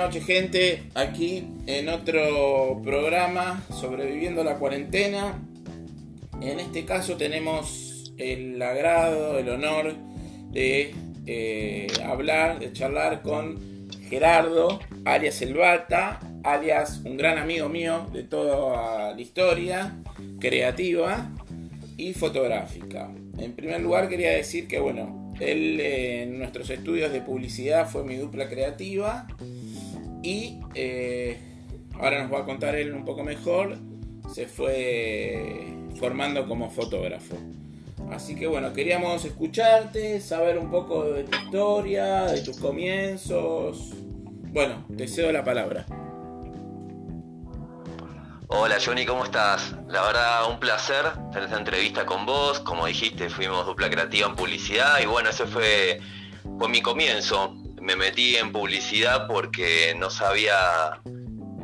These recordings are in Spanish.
noches gente, aquí en otro programa sobreviviendo la cuarentena. En este caso tenemos el agrado, el honor de eh, hablar, de charlar con Gerardo, alias El Bata, alias un gran amigo mío de toda la historia, creativa y fotográfica. En primer lugar quería decir que bueno, él en nuestros estudios de publicidad fue mi dupla creativa y eh, ahora nos va a contar él un poco mejor, se fue formando como fotógrafo. Así que bueno, queríamos escucharte, saber un poco de tu historia, de tus comienzos. Bueno, te cedo la palabra. Hola Johnny, ¿cómo estás? La verdad, un placer tener esta entrevista con vos. Como dijiste, fuimos dupla creativa en publicidad y bueno, ese fue, fue mi comienzo me metí en publicidad porque no sabía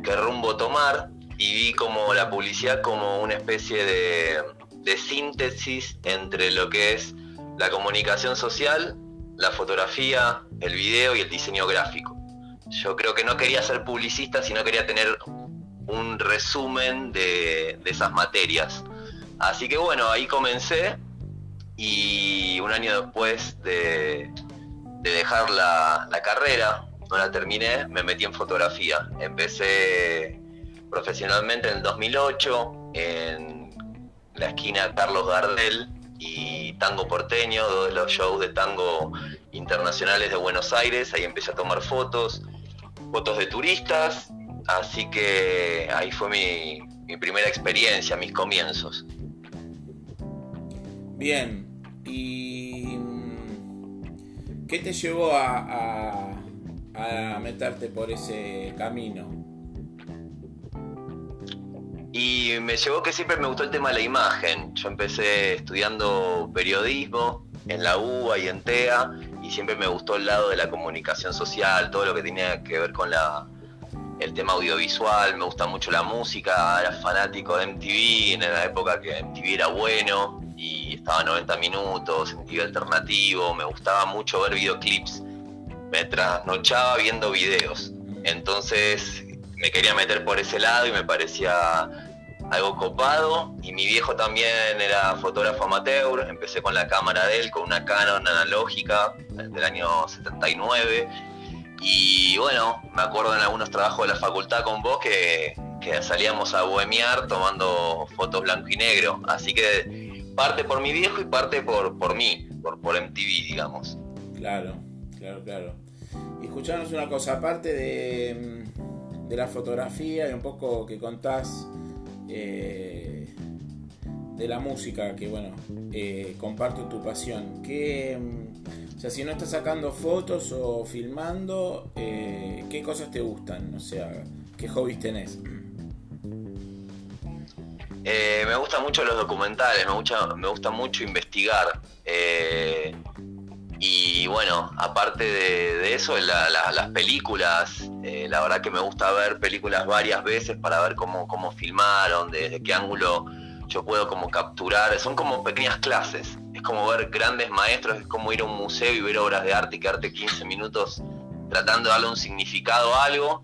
qué rumbo tomar y vi como la publicidad como una especie de, síntesis entre lo que es la comunicación social, la fotografía, el video y el diseño gráfico. Yo creo que no quería ser publicista, sino quería tener un resumen de, de esas materias. Así que bueno, ahí comencé y un año después de, de dejar la, carrera, no la terminé, me metí en fotografía. Empecé profesionalmente en el 2008 en la esquina Carlos Gardel y Tango Porteño, dos de los shows de tango internacionales de Buenos Aires. Ahí empecé a tomar fotos, fotos de turistas, así que ahí fue mi, mi primera experiencia, mis comienzos. Bien, y ¿Qué te llevó a, meterte por ese camino? Y me llevó que siempre me gustó el tema de la imagen. Yo empecé estudiando periodismo en la UBA y en TEA y siempre me gustó el lado de la comunicación social, todo lo que tenía que ver con la, el tema audiovisual, me gusta mucho la música, era fanático de MTV en la época que MTV era bueno y estaba 90 minutos, sentido alternativo, me gustaba mucho ver videoclips, me trasnochaba viendo videos, entonces me quería meter por ese lado y me parecía algo copado. Y mi viejo también era fotógrafo amateur, empecé con la cámara de él, con una Canon analógica del año 79 y bueno, me acuerdo en algunos trabajos de la facultad con vos que, que salíamos a bohemiar tomando fotos blanco y negro, así que parte por mi viejo y parte por, por mí, por, por MTV, digamos. Claro, claro, claro. Y escuchanos una cosa, aparte de, de la fotografía y un poco que contás eh, de la música, que bueno, eh, comparto tu pasión, que, o sea, si no estás sacando fotos o filmando, eh, ¿qué cosas te gustan? O sea, ¿qué hobbies tenés? Eh, me gustan mucho los documentales, me gusta, me gusta mucho investigar. Eh, y bueno, aparte de, eso, las películas, eh, la verdad que me gusta ver películas varias veces para ver cómo, cómo filmaron, desde qué ángulo yo puedo como capturar. Son como pequeñas clases. Es como ver grandes maestros, es como ir a un museo y ver obras de arte y quedarte 15 minutos tratando de darle un significado a algo.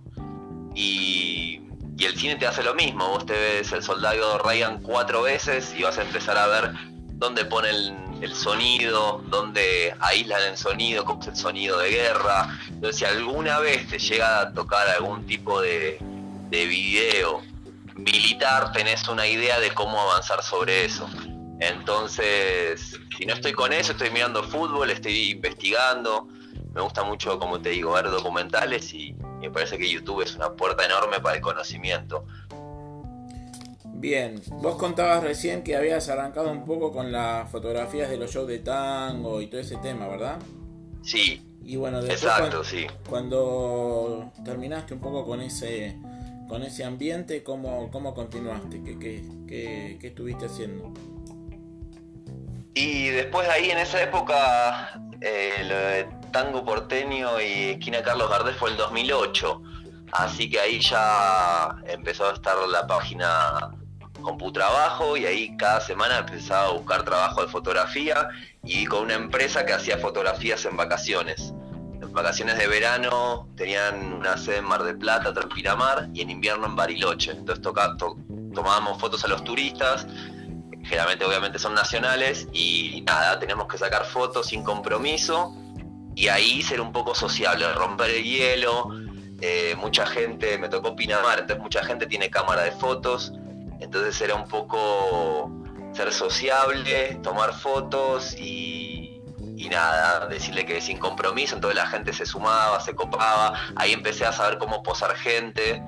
Y y el cine te hace lo mismo, vos te ves el soldado Ryan cuatro veces y vas a empezar a ver dónde ponen el sonido, dónde aíslan el sonido, cómo es el sonido de guerra. Entonces, si alguna vez te llega a tocar algún tipo de, de video militar, tenés una idea de cómo avanzar sobre eso. Entonces, si no estoy con eso, estoy mirando fútbol, estoy investigando. Me gusta mucho, como te digo, ver documentales y, me parece que YouTube es una puerta enorme para el conocimiento. Bien, vos contabas recién que habías arrancado un poco con las fotografías de los shows de tango y todo ese tema, ¿verdad? Sí. Y bueno, después Exacto, cuando, sí. cuando terminaste un poco con ese con ese ambiente, ¿cómo, cómo continuaste? ¿Qué, qué, qué estuviste haciendo? Y después de ahí, en esa época, eh, lo de Tango Porteño y Esquina Carlos Gardel fue el 2008. Así que ahí ya empezó a estar la página Computrabajo y ahí cada semana empezaba a buscar trabajo de fotografía y con una empresa que hacía fotografías en vacaciones. vacaciones de verano tenían una sede en Mar del Plata, otra en y en invierno en Bariloche. Entonces tomábamos fotos a los turistas, generalmente obviamente son nacionales, y nada, tenemos que sacar fotos sin compromiso y ahí ser un poco sociable, romper el hielo. Eh, mucha gente, me tocó Pinamar, entonces mucha gente tiene cámara de fotos, entonces era un poco ser sociable, tomar fotos y, y nada, decirle que sin compromiso, entonces la gente se sumaba, se copaba, ahí empecé a saber cómo posar gente,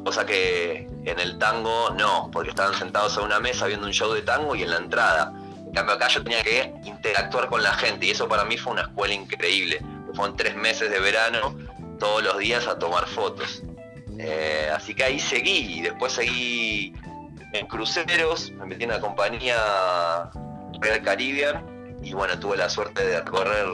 cosa que en el tango no, porque estaban sentados en una mesa viendo un show de tango y en la entrada. En cambio acá yo tenía que interactuar con la gente y eso para mí fue una escuela increíble. Fueron tres meses de verano, todos los días a tomar fotos. Eh, así que ahí seguí, y después seguí en cruceros, me metí en una compañía Real Caribbean y bueno, tuve la suerte de recorrer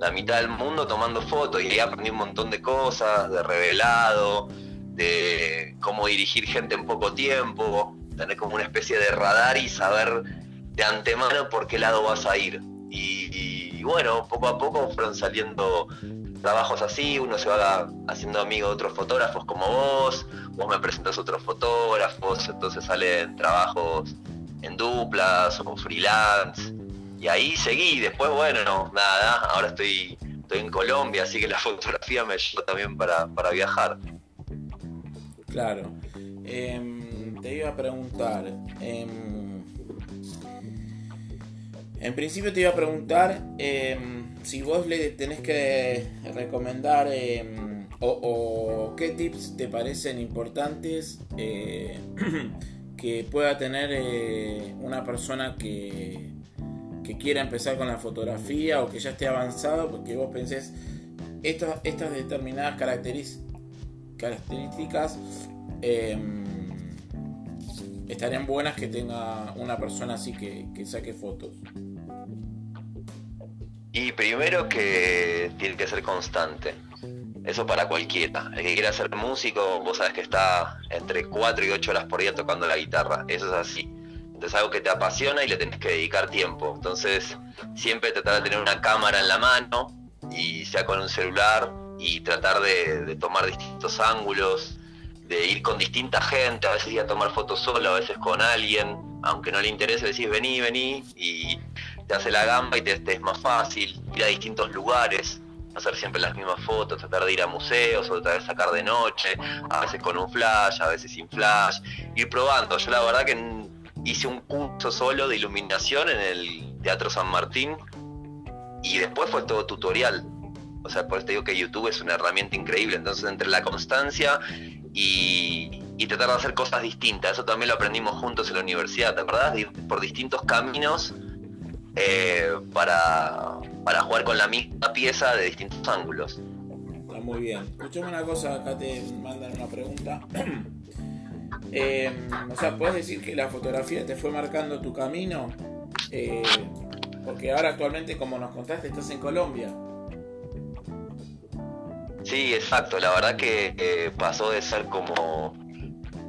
la mitad del mundo tomando fotos y ahí aprendí un montón de cosas, de revelado, de cómo dirigir gente en poco tiempo, tener como una especie de radar y saber de antemano por qué lado vas a ir. Y, bueno, poco a poco fueron saliendo trabajos así, uno se va haciendo amigo de otros fotógrafos como vos, vos me presentas otros fotógrafos, entonces salen trabajos en duplas o freelance. Y ahí seguí, después bueno, nada, ahora estoy, estoy en Colombia, así que la fotografía me ayudó también para, viajar. Claro. Em, te iba a preguntar, em, en principio te iba a preguntar em, si vos le tenés que recomendar em, o, qué tips te parecen importantes eh, que pueda tener eh, una persona que, que, quiera empezar con la fotografía o que ya esté avanzado, porque vos pensés estas, estas determinadas características em, estarían buenas que tenga una persona así que, que saque fotos. Y primero que tiene que ser constante. Eso para cualquiera. El que quiera ser músico, vos sabes que está entre 4 y 8 horas por día tocando la guitarra. Eso es así. Entonces algo que te apasiona y le tenés que dedicar tiempo. Entonces siempre tratar de tener una cámara en la mano y sea con un celular y tratar de, tomar distintos ángulos, de ir con distinta gente, a veces ir a tomar fotos solo, a veces con alguien, aunque no le interese, decís vení, vení y te hace la gamba y te, es más fácil ir a distintos lugares, hacer siempre las mismas fotos, tratar de ir a museos o tratar de sacar de noche, a veces con un flash, a veces sin flash, ir probando. Yo la verdad que hice un curso solo de iluminación en el Teatro San Martín y después fue todo tutorial. O sea, por eso te digo que YouTube es una herramienta increíble. Entonces, entre la constancia y, tratar de hacer cosas distintas, eso también lo aprendimos juntos en la universidad, ¿te acordás? De ir por distintos caminos eh, para, para jugar con la misma pieza de distintos ángulos. Está muy bien. Escuchame una cosa, acá te mandan una pregunta. Eh, o sea, ¿puedes decir que la fotografía te fue marcando tu camino? Eh, porque ahora actualmente, como nos contaste, estás en Colombia. Sí, exacto. La verdad que pasó de ser como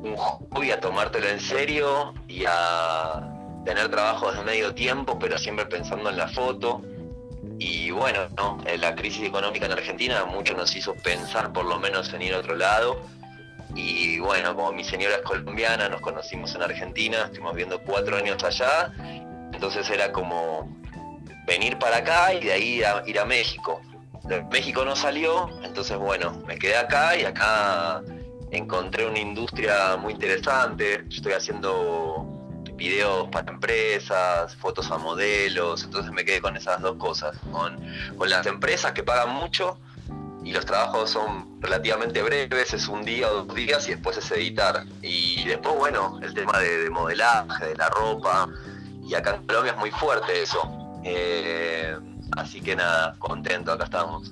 un hobby a tomártelo en serio y a tener trabajos de medio tiempo, pero siempre pensando en la foto. Y bueno, ¿no? Eh, la crisis económica en Argentina mucho nos hizo pensar por lo menos en ir a otro lado. Y bueno, como mi señora es colombiana, nos conocimos en Argentina, estuvimos viendo cuatro años allá, entonces era como venir para acá y de ahí ir a México. México no salió, entonces bueno, me quedé acá y acá encontré una industria muy interesante. Yo estoy haciendo videos para empresas, fotos a modelos, entonces me quedé con esas dos cosas, con, las empresas que pagan mucho y los trabajos son relativamente breves, es un día o dos días y después es editar. Y después, bueno, el tema de, modelaje, de la ropa, y acá en Colombia es muy fuerte eso. Eh, así que nada, contento, acá estamos.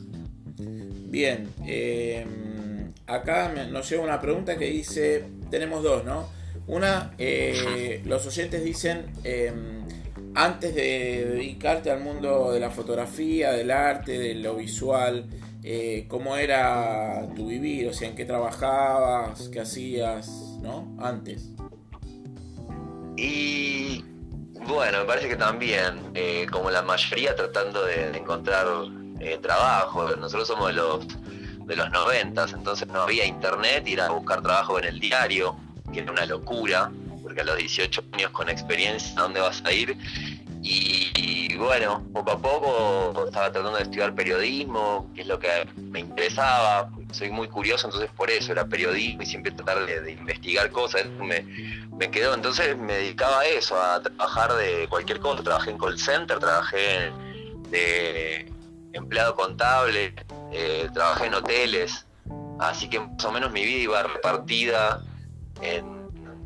Bien, eh, acá nos llega una pregunta que dice, tenemos dos, ¿no? Una, eh, los oyentes dicen, em, antes de dedicarte al mundo de la fotografía, del arte, de lo visual, eh, ¿cómo era tu vivir? O sea, ¿en qué trabajabas? ¿Qué hacías? ¿No? Antes. Y bueno, me parece que también, eh, como la mayoría, tratando de, encontrar eh, trabajo. Nosotros somos de los de los noventas, entonces no había internet, ir a buscar trabajo en el diario, que era una locura, porque a los 18 años con experiencia, ¿a dónde vas a ir? Y, bueno, poco a poco estaba tratando de estudiar periodismo, que es lo que me interesaba. Soy muy curioso, entonces por eso era periodismo y siempre tratar de, investigar cosas. Me, me, quedó, entonces me dedicaba a eso, a trabajar de cualquier cosa. Trabajé en call center, trabajé de empleado contable, eh, trabajé en hoteles. Así que más o menos mi vida iba repartida en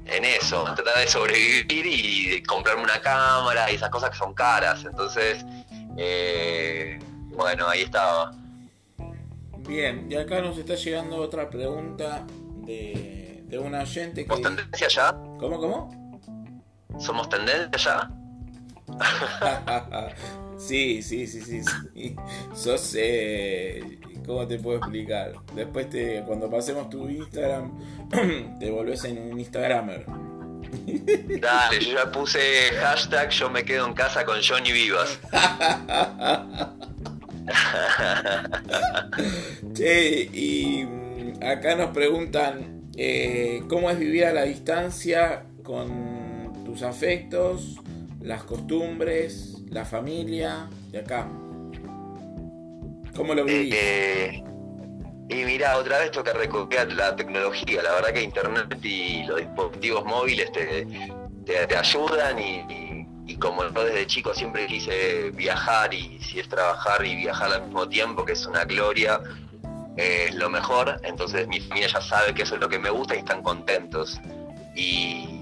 en eso, tratar de sobrevivir y de comprarme una cámara y esas cosas que son caras. Entonces, eh, bueno, ahí estaba. Bien, y acá nos está llegando otra pregunta de, de una oyente que... ¿Somos tendencia ya? ¿Cómo, cómo? ¿Somos tendencia ya? sí, sí, sí, sí, sí. Sos... Eh, ¿Cómo te puedo explicar? Después te, cuando pasemos tu Instagram, te volvés en un Instagramer. Dale, yo ya puse hashtag yo me quedo en casa con Johnny Vivas. che, y mm, acá nos preguntan eh, cómo es vivir a la distancia con tus afectos, las costumbres, la familia, de acá. ¿Cómo lo vivís? Eh, y mira, otra vez toca recoger la tecnología. La verdad que Internet y los dispositivos móviles te, te, ayudan y, como yo desde chico siempre quise viajar y si es trabajar y viajar al mismo tiempo, que es una gloria, es lo mejor. Entonces mi familia ya sabe que eso es lo que me gusta y están contentos. Y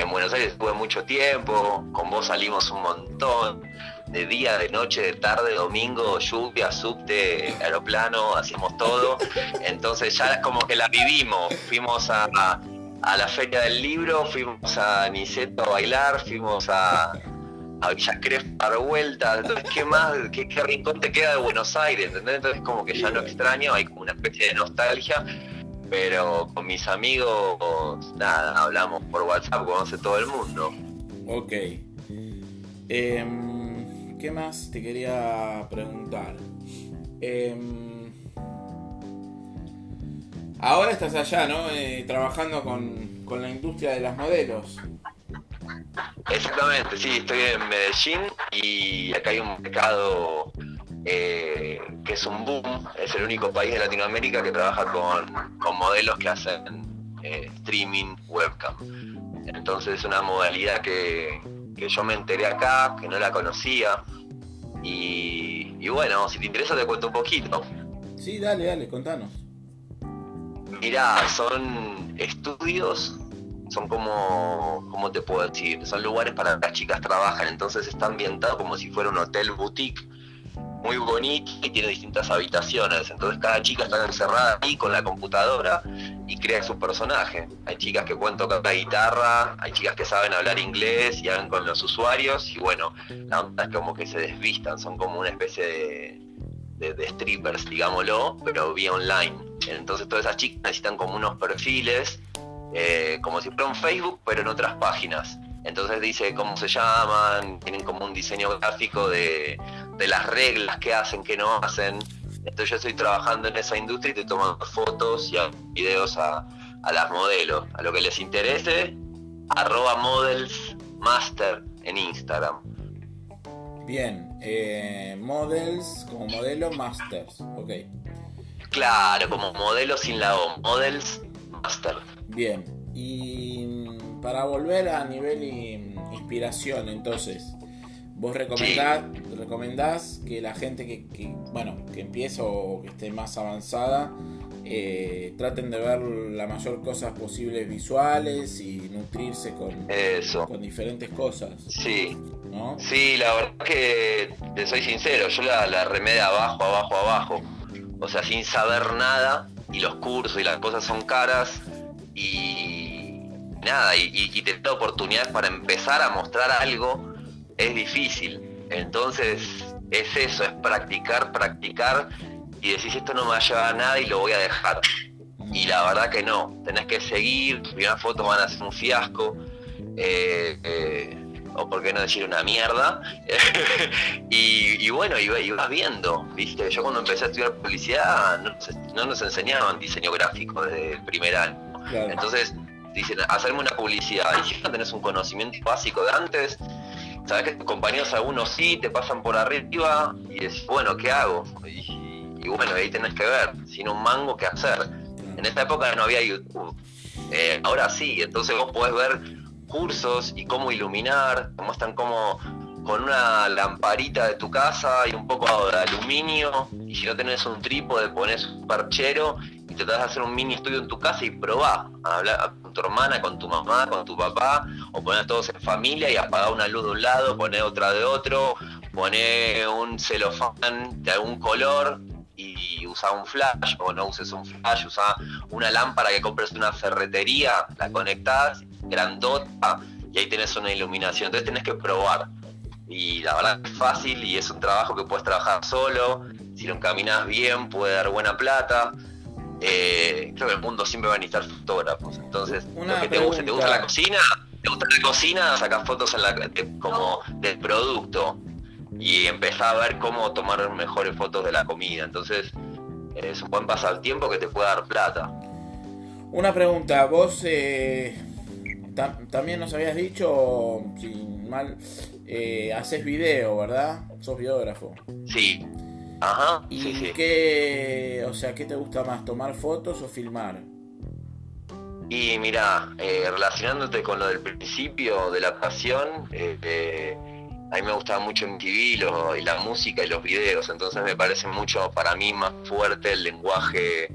en Buenos Aires estuve mucho tiempo, con vos salimos un montón de día, de noche, de tarde, domingo, lluvia, subte, aeroplano, hacíamos todo. Entonces ya es como que la vivimos. Fuimos a, la feria del libro, fuimos a Niceto a bailar, fuimos a, a Villa Crespo a dar vueltas. Entonces, ¿qué más, qué, rincón te queda de Buenos Aires? ¿entendés? Entonces como que ya no extraño, hay como una especie de nostalgia. Pero con mis amigos, nada, hablamos por WhatsApp, conoce todo el mundo. Ok. Eh, ¿Qué más te quería preguntar? Em, ahora estás allá, ¿no? Eh, trabajando con, la industria de las modelos. Exactamente, sí, estoy en Medellín y acá hay un mercado eh, que es un boom, es el único país de Latinoamérica que trabaja con, modelos que hacen eh, streaming webcam. Entonces es una modalidad que, que yo me enteré acá, que no la conocía. Y, bueno, si te interesa te cuento un poquito. Sí, dale, dale, contanos. Mirá, son estudios, son como, ¿cómo te puedo decir? Son lugares para que las chicas trabajan, entonces está ambientado como si fuera un hotel boutique muy bonito y tiene distintas habitaciones. Entonces cada chica está encerrada ahí con la computadora y crea su personaje. Hay chicas que pueden tocar la guitarra, hay chicas que saben hablar inglés y hablan con los usuarios y bueno, la onda como que se desvistan, son como una especie de, de, strippers, digámoslo, pero vía online. Entonces todas esas chicas necesitan como unos perfiles, eh, como si fuera un Facebook, pero en otras páginas. Entonces dice cómo se llaman, tienen como un diseño gráfico de, las reglas que hacen, que no hacen. Entonces yo estoy trabajando en esa industria y te tomo fotos y videos a, las modelos. A lo que les interese, arroba modelsmaster en Instagram. Bien, eh, models como modelo masters, ok. Claro, como modelo sin la O, models master. Bien, y para volver a nivel inspiración, entonces, vos recomendás, recomendás que la gente que, bueno, que empieza o que esté más avanzada, eh, traten de ver la mayor cosas posibles visuales y nutrirse con, Eso. con diferentes cosas. Sí. Sí, la verdad que te soy sincero, yo la, la remé de abajo, abajo, abajo. O sea, sin saber nada, y los cursos y las cosas son caras, y nada, y, y, tener oportunidades para empezar a mostrar algo es difícil. Entonces es eso, es practicar, practicar y decís esto no me va a llevar a nada y lo voy a dejar. Y la verdad que no, tenés que seguir, tus primeras fotos van a ser un fiasco. Eh, eh, o por qué no decir una mierda. y, bueno, y, vas viendo, ¿viste? Yo cuando empecé a estudiar publicidad no, nos enseñaban diseño gráfico desde el primer año. Entonces, dicen, hacerme una publicidad. Y si no tenés un conocimiento básico de antes, sabes que tus compañeros algunos sí te pasan por arriba y es bueno, ¿qué hago? Y, bueno, ahí tenés que ver, sin un mango, ¿qué hacer? En esta época no había YouTube. Eh, ahora sí, entonces vos podés ver cursos y cómo iluminar, te muestran cómo con una lamparita de tu casa y un poco de aluminio, y si no tenés un trípode pones un parchero y das a hacer un mini estudio en tu casa y probá, a hablar con tu hermana, con tu mamá, con tu papá, o poner todos en familia y apagar una luz de un lado, poner otra de otro, poner un celofán de algún color y usa un flash o no uses un flash, usa una lámpara que compres de una ferretería, la conectás, grandota y ahí tenés una iluminación. Entonces tenés que probar. Y la verdad es fácil y es un trabajo que puedes trabajar solo. Si lo encaminas bien, puede dar buena plata. Eh, creo que el mundo siempre va a necesitar fotógrafos. Entonces, lo que te gusta, ¿te gusta la cocina? ¿Te gusta la cocina? Sacas fotos en la, como del producto y empezás a ver cómo tomar mejores fotos de la comida. Entonces, es un buen pasatiempo que te puede dar plata. Una pregunta, vos eh, también nos habías dicho, sin mal, eh, haces video, ¿verdad? Sos biógrafo. Sí. Ajá. ¿Y sí, sí. qué, o sea, qué te gusta más, tomar fotos o filmar? Y mira, eh, relacionándote con lo del principio de la pasión, eh, a mí me gustaba mucho en TV y la música y los videos, entonces me parece mucho para mí más fuerte el lenguaje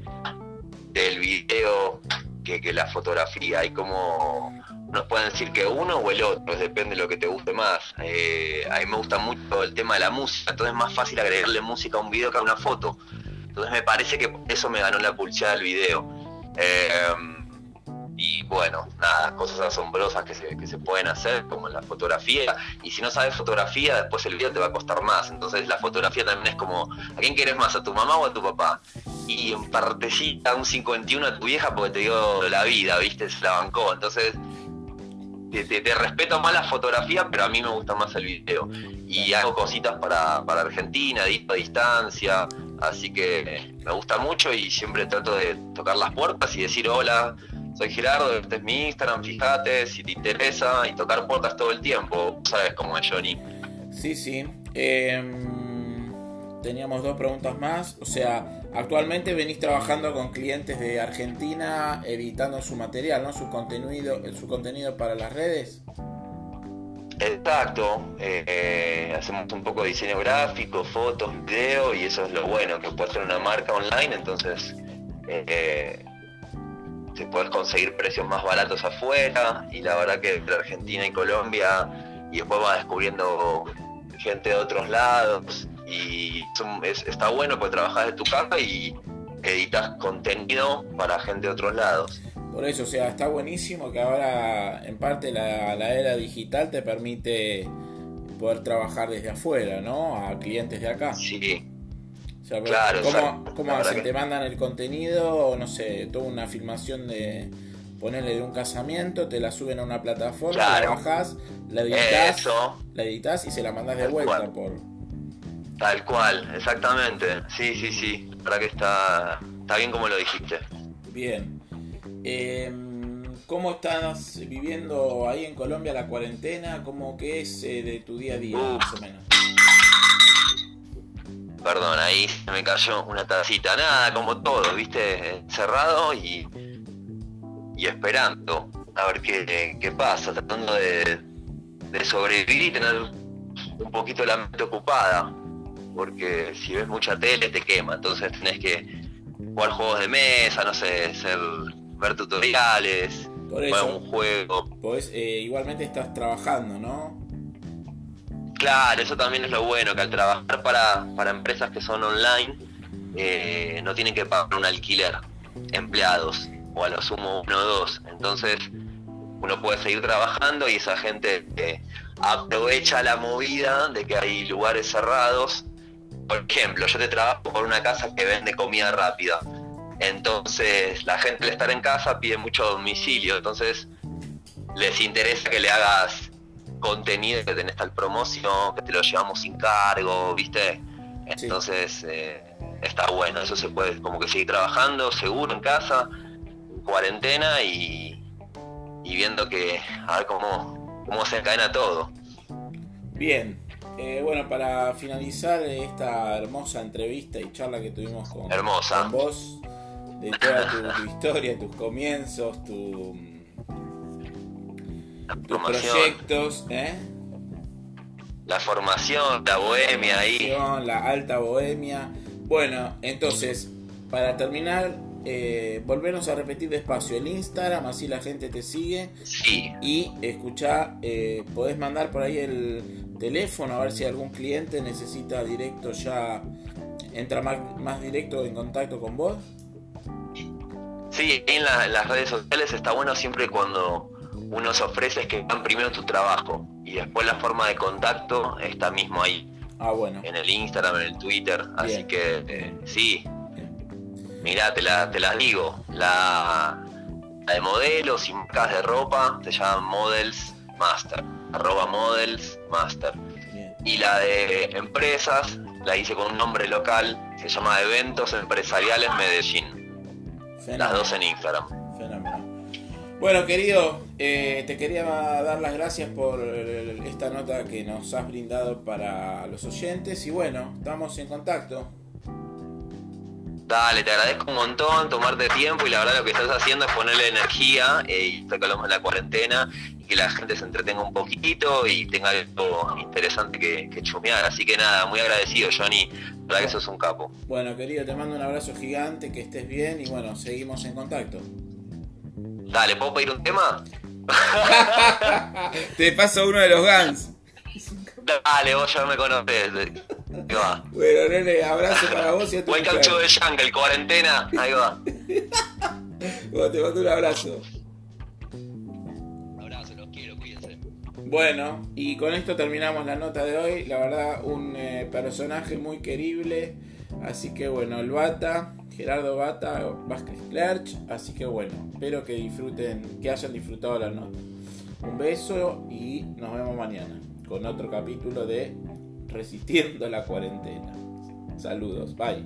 del video que, que la fotografía. Hay como nos pueden decir que uno o el otro, depende de lo que te guste más. Eh, a mí me gusta mucho el tema de la música, entonces es más fácil agregarle música a un video que a una foto. Entonces me parece que eso me ganó la pulsada del video. Eh, bueno, nada, cosas asombrosas que se, que se pueden hacer, como la fotografía. Y si no sabes fotografía, después el video te va a costar más. Entonces la fotografía también es como, ¿a quién quieres más? ¿A tu mamá o a tu papá? Y en partecita un 51 a tu vieja porque te dio la vida, ¿viste? Se la bancó. Entonces te, respeto más la fotografía, pero a mí me gusta más el video. Y hago cositas para, para Argentina, a distancia, así que me gusta mucho y siempre trato de tocar las puertas y decir hola, soy Gerardo, este es mi Instagram, fíjate si te interesa y tocar puertas todo el tiempo, sabes cómo es Johnny. Sí, sí. Em, teníamos dos preguntas más. O sea, actualmente venís trabajando con clientes de Argentina editando su material, ¿no? Su contenido, su contenido para las redes. Exacto, eh, eh, hacemos un poco de diseño gráfico, fotos, video y eso es lo bueno, que puede ser una marca online, entonces eh, se puedes conseguir precios más baratos afuera y la verdad que entre Argentina y Colombia y después vas descubriendo gente de otros lados y está bueno pues trabajas de tu casa y editas contenido para gente de otros lados. Por eso, o sea, está buenísimo que ahora en parte la, era digital te permite poder trabajar desde afuera, ¿no? A clientes de acá. Sí. Claro, ¿Cómo, hacen? ¿Te mandan el contenido? No sé, toda una filmación de ponerle de un casamiento, te la suben a una plataforma, la bajas, la editas, la editas y se la mandas de vuelta por Tal cual, exactamente. Sí, sí, sí. Para que está, está bien como lo dijiste. Bien. Em, ¿Cómo estás viviendo ahí en Colombia la cuarentena? ¿Cómo que es eh, de tu día a día, más o menos? Perdón, ahí se me cayó una tacita. Nada, como todo, viste, cerrado y, y esperando a ver qué, qué pasa, tratando de, de sobrevivir y tener un poquito la mente ocupada porque si ves mucha tele te quema, entonces tenés que jugar juegos de mesa, no sé, ser, ver tutoriales, jugar un juego. Pues igualmente estás trabajando, ¿no? Claro, eso también es lo bueno, que al trabajar para, para empresas que son online, eh, no tienen que pagar un alquiler, empleados, o a lo sumo uno o dos. Entonces, uno puede seguir trabajando y esa gente eh, aprovecha la movida de que hay lugares cerrados por ejemplo, yo te trabajo por una casa que vende comida rápida. Entonces, la gente al estar en casa pide mucho domicilio. Entonces, les interesa que le hagas contenido que tenés tal promoción, que te lo llevamos sin cargo, ¿viste? Entonces, eh, está bueno, eso se puede como que seguir trabajando seguro en casa, en cuarentena y, y viendo que, a ver cómo, cómo se encadena todo. Bien, eh, bueno, para finalizar esta hermosa entrevista y charla que tuvimos con, hermosa. vos, de toda tu, historia, tus comienzos, tu, proyectos, ¿eh? La formación, la bohemia ahí. La alta bohemia. Bueno, entonces, para terminar, eh, volvernos a repetir despacio el Instagram, así la gente te sigue. Sí. Y escucha, eh, podés mandar por ahí el teléfono a ver si algún cliente necesita directo ya, entra más, más directo en contacto con vos. Sí, en, las redes sociales está bueno siempre cuando uno se ofrece que dan primero tu trabajo y después la forma de contacto está mismo ahí. Ah, bueno. En el Instagram, en el Twitter. Así que eh, sí. Mirá, te, la, te las digo. La, de modelos y marcas de ropa se llama Models Master. Arroba Models Master. Y la de empresas la hice con un nombre local. Se llama Eventos Empresariales Medellín. Las dos en Instagram. Bueno, querido, eh, te quería dar las gracias por esta nota que nos has brindado para los oyentes y bueno, estamos en contacto. Dale, te agradezco un montón tomarte tiempo y la verdad lo que estás haciendo es ponerle energía eh, y sacamos en la cuarentena y que la gente se entretenga un poquito y tenga algo interesante que, que chumear. Así que nada, muy agradecido Johnny, la verdad que sos un capo. Bueno, querido, te mando un abrazo gigante, que estés bien y bueno, seguimos en contacto. Dale, ¿puedo pedir un tema? Te paso uno de los Guns. Dale, vos ya me conocés. Ahí va. Bueno, nene, abrazo para vos y a tu de jungle, cuarentena. Ahí va. Bueno, te mando un abrazo. Un abrazo, los quiero, cuídense. Bueno, y con esto terminamos la nota de hoy. La verdad, un eh, personaje muy querible. Así que bueno, el Bata Gerardo Bata Vázquez Clerch. Así que bueno, espero que disfruten, que hayan disfrutado la nota. Un beso y nos vemos mañana con otro capítulo de Resistiendo la cuarentena. Saludos, bye.